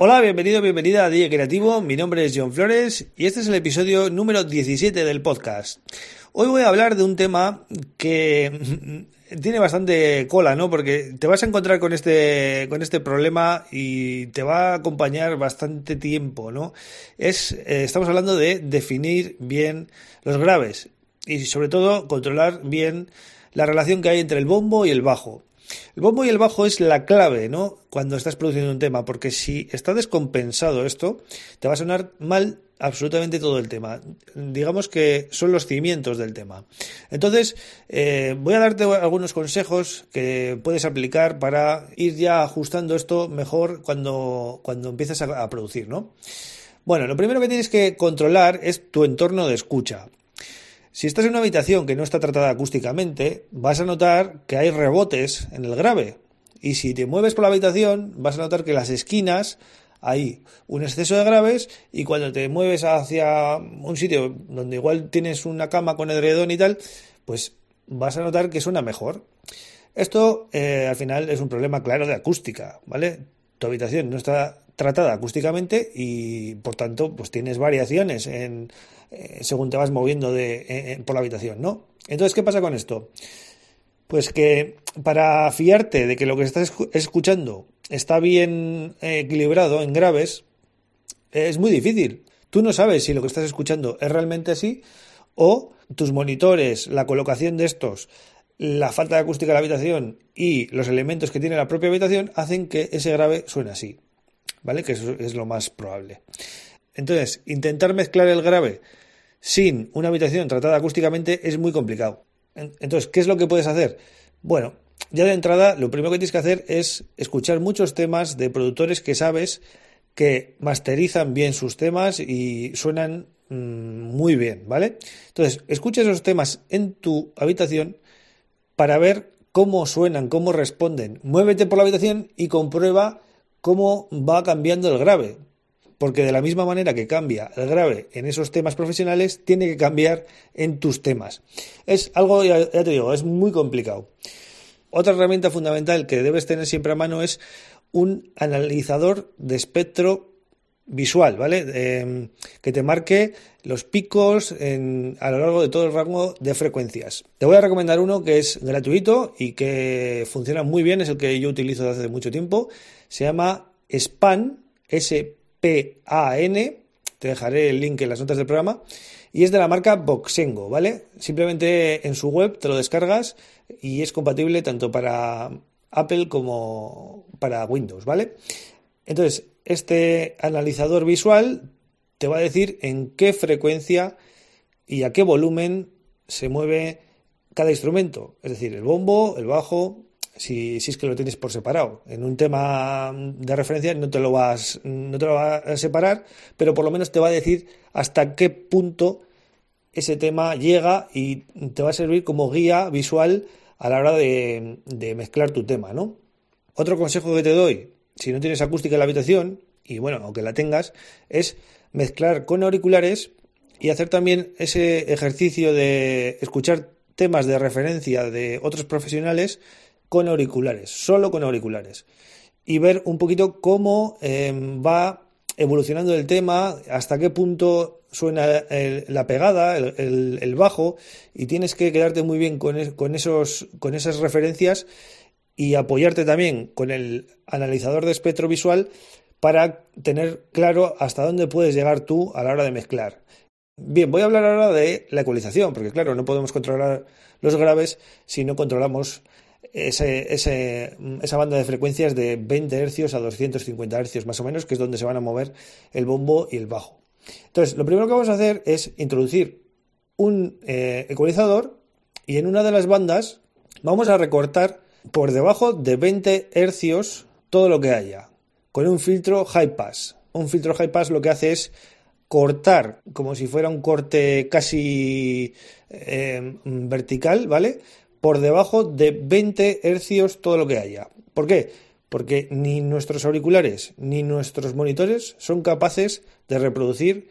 Hola, bienvenido, bienvenida a DJ Creativo. Mi nombre es John Flores y este es el episodio número 17 del podcast. Hoy voy a hablar de un tema que tiene bastante cola, ¿no? Porque te vas a encontrar con este, con este problema y te va a acompañar bastante tiempo, ¿no? Es, eh, estamos hablando de definir bien los graves y sobre todo controlar bien la relación que hay entre el bombo y el bajo. El bombo y el bajo es la clave, ¿no? Cuando estás produciendo un tema, porque si está descompensado esto, te va a sonar mal absolutamente todo el tema. Digamos que son los cimientos del tema. Entonces, eh, voy a darte algunos consejos que puedes aplicar para ir ya ajustando esto mejor cuando, cuando empieces a, a producir, ¿no? Bueno, lo primero que tienes que controlar es tu entorno de escucha. Si estás en una habitación que no está tratada acústicamente, vas a notar que hay rebotes en el grave. Y si te mueves por la habitación, vas a notar que las esquinas hay un exceso de graves y cuando te mueves hacia un sitio donde igual tienes una cama con edredón y tal, pues vas a notar que suena mejor. Esto eh, al final es un problema claro de acústica, ¿vale? Tu habitación no está tratada acústicamente y por tanto pues tienes variaciones en, eh, según te vas moviendo de, por la habitación, ¿no? Entonces, ¿qué pasa con esto? Pues que para fiarte de que lo que estás escuchando está bien eh, equilibrado en graves, es muy difícil. Tú no sabes si lo que estás escuchando es realmente así o tus monitores, la colocación de estos, la falta de acústica de la habitación y los elementos que tiene la propia habitación hacen que ese grave suene así. ¿Vale? Que eso es lo más probable. Entonces, intentar mezclar el grave sin una habitación tratada acústicamente es muy complicado. Entonces, ¿qué es lo que puedes hacer? Bueno, ya de entrada, lo primero que tienes que hacer es escuchar muchos temas de productores que sabes que masterizan bien sus temas y suenan mm, muy bien, ¿vale? Entonces, escucha esos temas en tu habitación para ver cómo suenan, cómo responden. Muévete por la habitación y comprueba cómo va cambiando el grave. Porque de la misma manera que cambia el grave en esos temas profesionales, tiene que cambiar en tus temas. Es algo, ya te digo, es muy complicado. Otra herramienta fundamental que debes tener siempre a mano es un analizador de espectro visual, ¿vale? Em, que te marque los picos a lo largo de todo el rango de frecuencias. Te voy a recomendar uno que es gratuito y que funciona muy bien, es el que yo utilizo desde hace mucho tiempo. Se llama SPAN, S-P-A-N. Te dejaré el link en las notas del programa y es de la marca Boxengo, ¿vale? Simplemente en su web te lo descargas y es compatible tanto para Apple como para Windows, ¿vale? Entonces, este analizador visual te va a decir en qué frecuencia y a qué volumen se mueve cada instrumento, es decir, el bombo, el bajo, si, si, es que lo tienes por separado. En un tema de referencia no te lo vas, no te lo vas a separar, pero por lo menos te va a decir hasta qué punto ese tema llega y te va a servir como guía visual a la hora de, mezclar tu tema, ¿no? Otro consejo que te doy, si no tienes acústica en la habitación, y bueno, aunque la tengas, es mezclar con auriculares y hacer también ese ejercicio de escuchar temas de referencia de otros profesionales con auriculares, solo con auriculares, y ver un poquito cómo em, va evolucionando el tema, hasta qué punto suena la pegada, el, bajo, y tienes que quedarte muy bien con, con, esos, con esas referencias y apoyarte también con el analizador de espectro visual para tener claro hasta dónde puedes llegar tú a la hora de mezclar. Bien, voy a hablar ahora de la ecualización, porque claro, no podemos controlar los graves si no controlamos esa banda de frecuencias de 20 Hz a 250 Hz más o menos, que es donde se van a mover el bombo y el bajo. Entonces, lo primero que vamos a hacer es introducir un eh, ecualizador y en una de las bandas vamos a recortar por debajo de 20 Hz todo lo que haya, con un filtro high pass. Un filtro high pass lo que hace es cortar como si fuera un corte casi eh, vertical, ¿vale? Por debajo de 20 hercios todo lo que haya. ¿Por qué? porque ni nuestros auriculares ni nuestros monitores son capaces de reproducir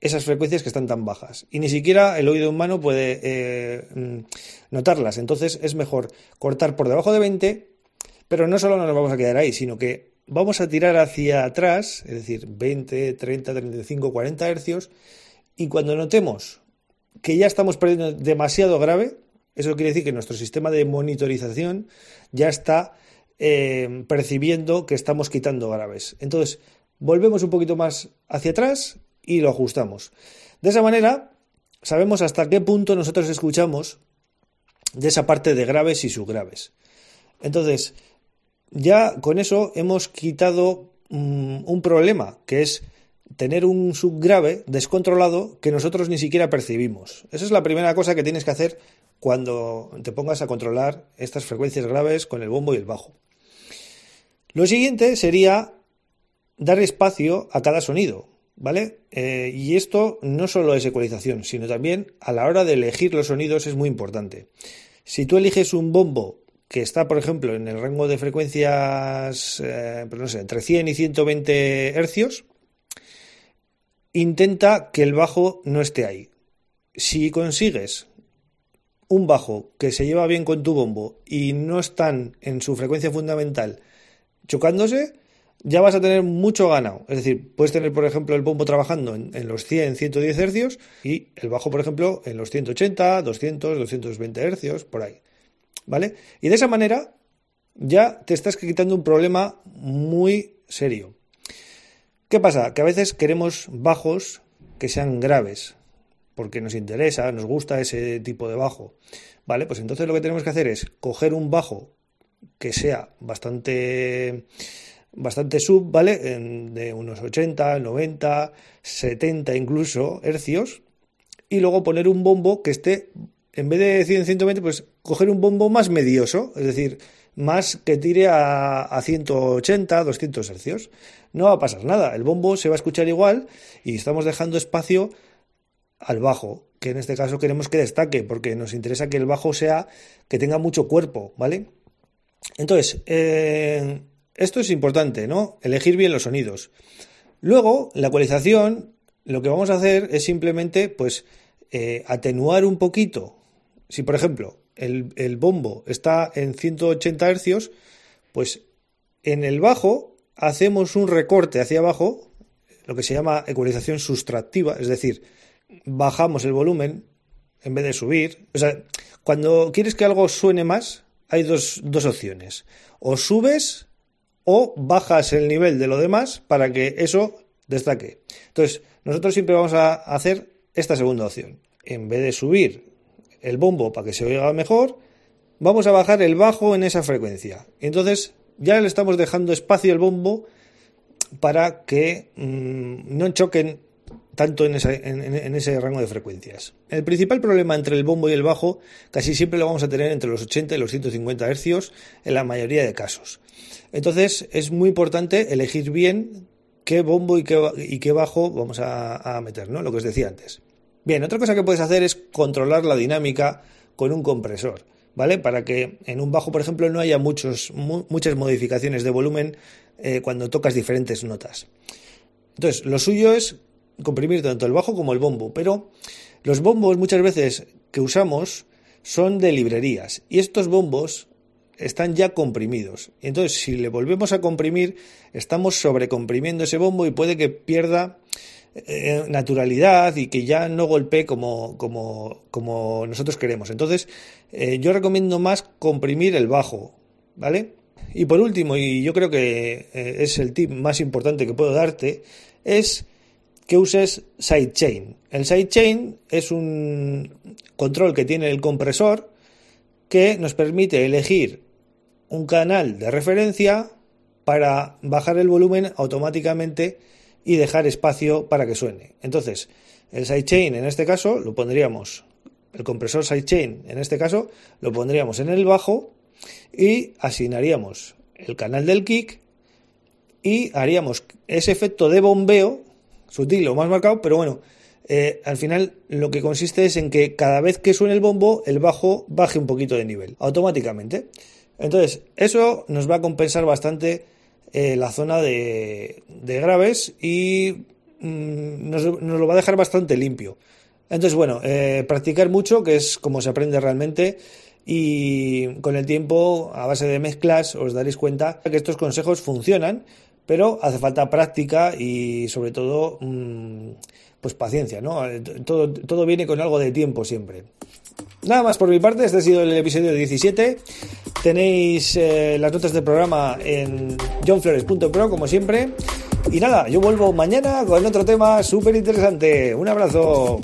esas frecuencias que están tan bajas. Y ni siquiera el oído humano puede eh, mm, notarlas. Entonces es mejor cortar por debajo de 20, pero no solo nos vamos a quedar ahí, sino que vamos a tirar hacia atrás, es decir, 20, 30, 35, 40 hercios, y cuando notemos que ya estamos perdiendo demasiado grave, eso quiere decir que nuestro sistema de monitorización ya está eh, percibiendo que estamos quitando graves. Entonces, volvemos un poquito más hacia atrás y lo ajustamos. De esa manera, sabemos hasta qué punto nosotros escuchamos de esa parte de graves y subgraves. Entonces, ya con eso hemos quitado mm, un problema, que es tener un subgrave descontrolado que nosotros ni siquiera percibimos. Esa es la primera cosa que tienes que hacer cuando te pongas a controlar estas frecuencias graves con el bombo y el bajo. Lo siguiente sería dar espacio a cada sonido, ¿vale? Eh, y esto no solo es ecualización, sino también a la hora de elegir los sonidos es muy importante. Si tú eliges un bombo que está, por ejemplo, en el rango de frecuencias, eh, pues no sé, entre 100 y 120 hercios, intenta que el bajo no esté ahí. Si consigues un bajo que se lleva bien con tu bombo y no están en su frecuencia fundamental chocándose, ya vas a tener mucho ganado. Es decir, puedes tener, por ejemplo, el bombo trabajando en, en, los 100, 110 hercios y el bajo, por ejemplo, en los 180, 200, 220 hercios, por ahí. ¿vale? Y de esa manera ya te estás quitando un problema muy serio. ¿Qué pasa? Que a veces queremos bajos que sean graves, porque nos interesa, nos gusta ese tipo de bajo. ¿Vale? Pues entonces lo que tenemos que hacer es coger un bajo que sea bastante bastante sub, ¿vale? de unos 80, 90, 70 incluso hercios y luego poner un bombo que esté en vez de 100, 120, pues coger un bombo más medioso, es decir, más que tire a, a 180, 200 hercios. No va a pasar nada, el bombo se va a escuchar igual y estamos dejando espacio al bajo, que en este caso queremos que destaque, porque nos interesa que el bajo sea, que tenga mucho cuerpo, ¿vale? Entonces, eh, esto es importante, ¿no? Elegir bien los sonidos. Luego, la ecualización, lo que vamos a hacer es simplemente, pues, eh, atenuar un poquito si por ejemplo el, bombo está en 180 hercios, pues en el bajo hacemos un recorte hacia abajo, lo que se llama ecualización sustractiva, es decir, bajamos el volumen en vez de subir. O sea, cuando quieres que algo suene más, hay dos, dos opciones. O subes o bajas el nivel de lo demás para que eso destaque. Entonces, nosotros siempre vamos a hacer esta segunda opción. En vez de subir el bombo para que se oiga mejor, vamos a bajar el bajo en esa frecuencia. Entonces ya le estamos dejando espacio al bombo para que mm, no choquen tanto en, ese rango de frecuencias. El principal problema entre el bombo y el bajo casi siempre lo vamos a tener entre los 80 y los 150 hercios en la mayoría de casos. Entonces es muy importante elegir bien qué bombo y qué, bajo vamos a, a meter, ¿no? Lo que os decía antes. Bien, otra cosa que puedes hacer es controlar la dinámica con un compresor, ¿vale? Para que en un bajo, por ejemplo, no haya muchos, muchas modificaciones de volumen eh, cuando tocas diferentes notas. Entonces, lo suyo es comprimir tanto el bajo como el bombo, pero los bombos muchas veces que usamos son de librerías y estos bombos están ya comprimidos. Entonces, si le volvemos a comprimir, estamos sobrecomprimiendo ese bombo y puede que pierda eh, naturalidad y que ya no golpee como, como, como nosotros queremos. Entonces, eh, yo recomiendo más comprimir el bajo, ¿vale? Y por último, y yo creo que eh, es el tip más importante que puedo darte, es que uses sidechain. El sidechain es un control que tiene el compresor que nos permite elegir un canal de referencia para bajar el volumen automáticamente y dejar espacio para que suene. Entonces, el sidechain en este caso lo pondríamos, el compresor sidechain en este caso lo pondríamos en el bajo y asignaríamos el canal del kick y haríamos ese efecto de bombeo, sutil o más marcado, pero bueno, eh, al final lo que consiste es en que cada vez que suene el bombo, el bajo baje un poquito de nivel, automáticamente. Entonces, eso nos va a compensar bastante eh, la zona de, graves y mm, nos, lo va a dejar bastante limpio. Entonces, bueno, eh, practicar mucho, que es como se aprende realmente, y con el tiempo, a base de mezclas, os daréis cuenta que estos consejos funcionan, pero hace falta práctica y sobre todo, mm, pues paciencia, ¿no? Todo, todo viene con algo de tiempo siempre. Nada más por mi parte, este ha sido el episodio 17. Tenéis eh, las notas del programa en johnflores.pro, como siempre. Y nada, yo vuelvo mañana con otro tema súper interesante. Un abrazo.